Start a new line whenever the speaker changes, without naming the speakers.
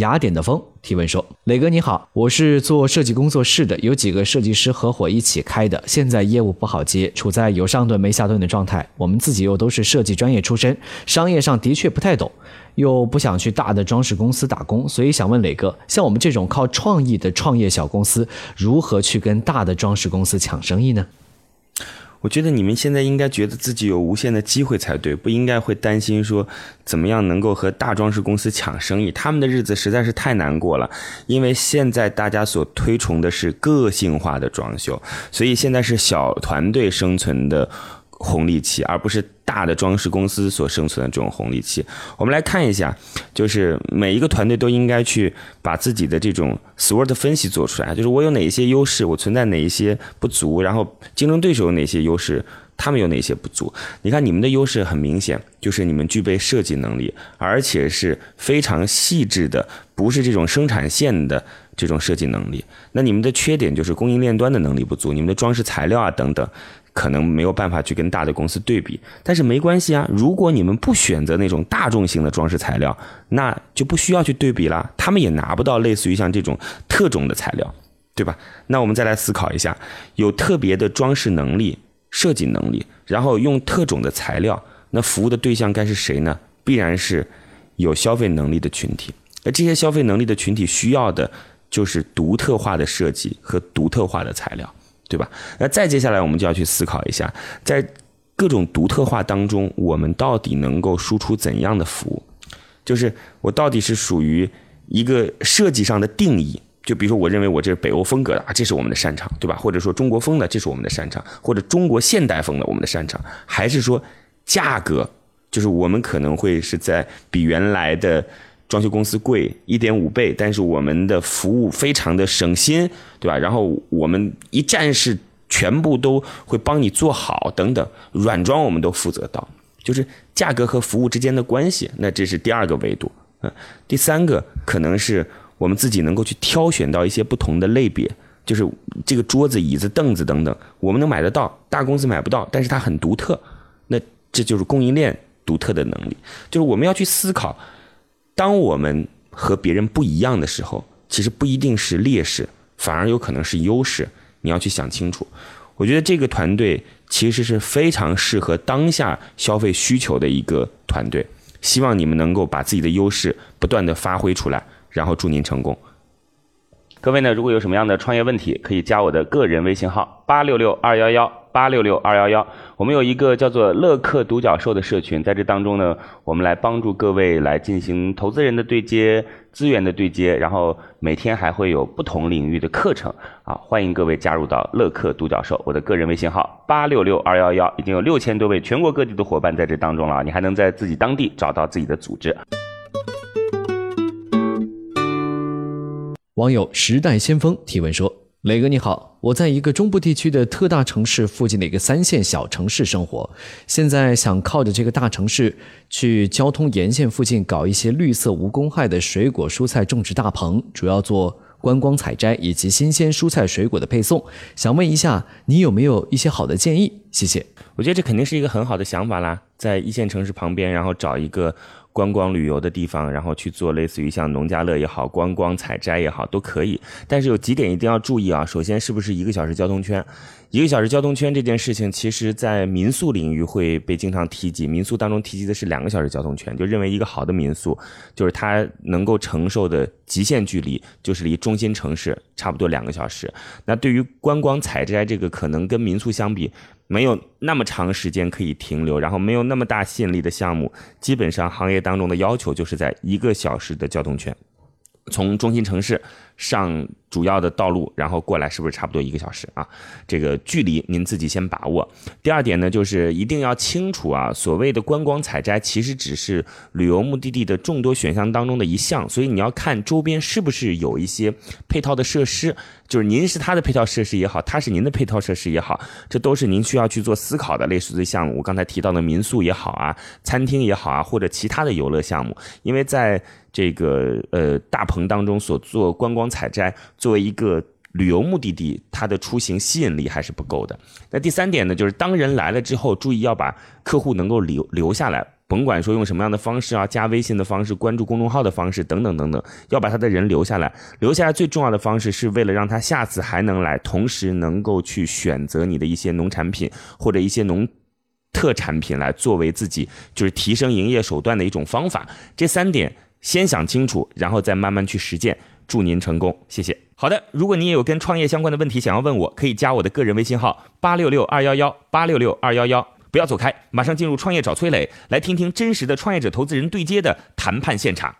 雅典的风提问说：“磊哥你好，我是做设计工作室的，有几个设计师合伙一起开的，现在业务不好接，处在有上顿没下顿的状态。我们自己又都是设计专业出身，商业上的确不太懂，又不想去大的装饰公司打工，所以想问磊哥，像我们这种靠创意的创业小公司，如何去跟大的装饰公司抢生意呢？”
我觉得你们现在应该觉得自己有无限的机会才对，不应该会担心说怎么样能够和大装饰公司抢生意。他们的日子实在是太难过了，因为现在大家所推崇的是个性化的装修，所以现在是小团队生存的。红利期，而不是大的装饰公司所生存的这种红利期。我们来看一下，就是每一个团队都应该去把自己的这种 SWOT 分析做出来，就是我有哪一些优势，我存在哪一些不足，然后竞争对手有哪些优势，他们有哪些不足。你看，你们的优势很明显，就是你们具备设计能力，而且是非常细致的，不是这种生产线的这种设计能力。那你们的缺点就是供应链端的能力不足，你们的装饰材料啊等等。可能没有办法去跟大的公司对比，但是没关系啊。如果你们不选择那种大众型的装饰材料，那就不需要去对比了。他们也拿不到类似于像这种特种的材料，对吧？那我们再来思考一下，有特别的装饰能力、设计能力，然后用特种的材料，那服务的对象该是谁呢？必然是有消费能力的群体。而这些消费能力的群体需要的就是独特化的设计和独特化的材料。对吧？那再接下来，我们就要去思考一下，在各种独特化当中，我们到底能够输出怎样的服务？就是我到底是属于一个设计上的定义，就比如说，我认为我这是北欧风格的啊，这是我们的擅长，对吧？或者说中国风的，这是我们的擅长，或者中国现代风的我们的擅长，还是说价格？就是我们可能会是在比原来的。装修公司贵一点五倍，但是我们的服务非常的省心，对吧？然后我们一站式全部都会帮你做好，等等，软装我们都负责到，就是价格和服务之间的关系。那这是第二个维度，嗯，第三个可能是我们自己能够去挑选到一些不同的类别，就是这个桌子、椅子、凳子等等，我们能买得到，大公司买不到，但是它很独特，那这就是供应链独特的能力，就是我们要去思考。当我们和别人不一样的时候，其实不一定是劣势，反而有可能是优势。你要去想清楚。我觉得这个团队其实是非常适合当下消费需求的一个团队。希望你们能够把自己的优势不断的发挥出来，然后祝您成功。
各位呢，如果有什么样的创业问题，可以加我的个人微信号八六六二幺幺。八六六二幺幺，我们有一个叫做乐客独角兽的社群，在这当中呢，我们来帮助各位来进行投资人的对接、资源的对接，然后每天还会有不同领域的课程啊，欢迎各位加入到乐客独角兽。我的个人微信号八六六二幺幺，已经有六千多位全国各地的伙伴在这当中了，你还能在自己当地找到自己的组织。
网友时代先锋提问说。磊哥你好，我在一个中部地区的特大城市附近的一个三线小城市生活，现在想靠着这个大城市去交通沿线附近搞一些绿色无公害的水果蔬菜种植大棚，主要做观光采摘以及新鲜蔬菜水果的配送。想问一下，你有没有一些好的建议？谢谢。
我觉得这肯定是一个很好的想法啦，在一线城市旁边，然后找一个。观光旅游的地方，然后去做类似于像农家乐也好，观光采摘也好，都可以。但是有几点一定要注意啊。首先，是不是一个小时交通圈？一个小时交通圈这件事情，其实在民宿领域会被经常提及。民宿当中提及的是两个小时交通圈，就认为一个好的民宿，就是它能够承受的极限距离，就是离中心城市差不多两个小时。那对于观光采摘这个，可能跟民宿相比，没有那么长时间可以停留，然后没有那么大吸引力的项目，基本上行业当中的要求就是在一个小时的交通圈，从中心城市。上主要的道路，然后过来是不是差不多一个小时啊？这个距离您自己先把握。第二点呢，就是一定要清楚啊，所谓的观光采摘其实只是旅游目的地的众多选项当中的一项，所以你要看周边是不是有一些配套的设施，就是您是它的配套设施也好，它是您的配套设施也好，这都是您需要去做思考的。类似的项目我刚才提到的民宿也好啊，餐厅也好啊，或者其他的游乐项目，因为在这个呃大棚当中所做观光采摘，作为一个旅游目的地，它的出行吸引力还是不够的。那第三点呢，就是当人来了之后，注意要把客户能够留留下来，甭管说用什么样的方式啊，加微信的方式、关注公众号的方式等等等等，要把他的人留下来。留下来最重要的方式是为了让他下次还能来，同时能够去选择你的一些农产品或者一些农。特产品来作为自己就是提升营业手段的一种方法，这三点先想清楚，然后再慢慢去实践。祝您成功，谢谢。好的，如果你也有跟创业相关的问题想要问我，可以加我的个人微信号八六六二幺幺八六六二幺幺。不要走开，马上进入创业找崔磊，来听听真实的创业者投资人对接的谈判现场。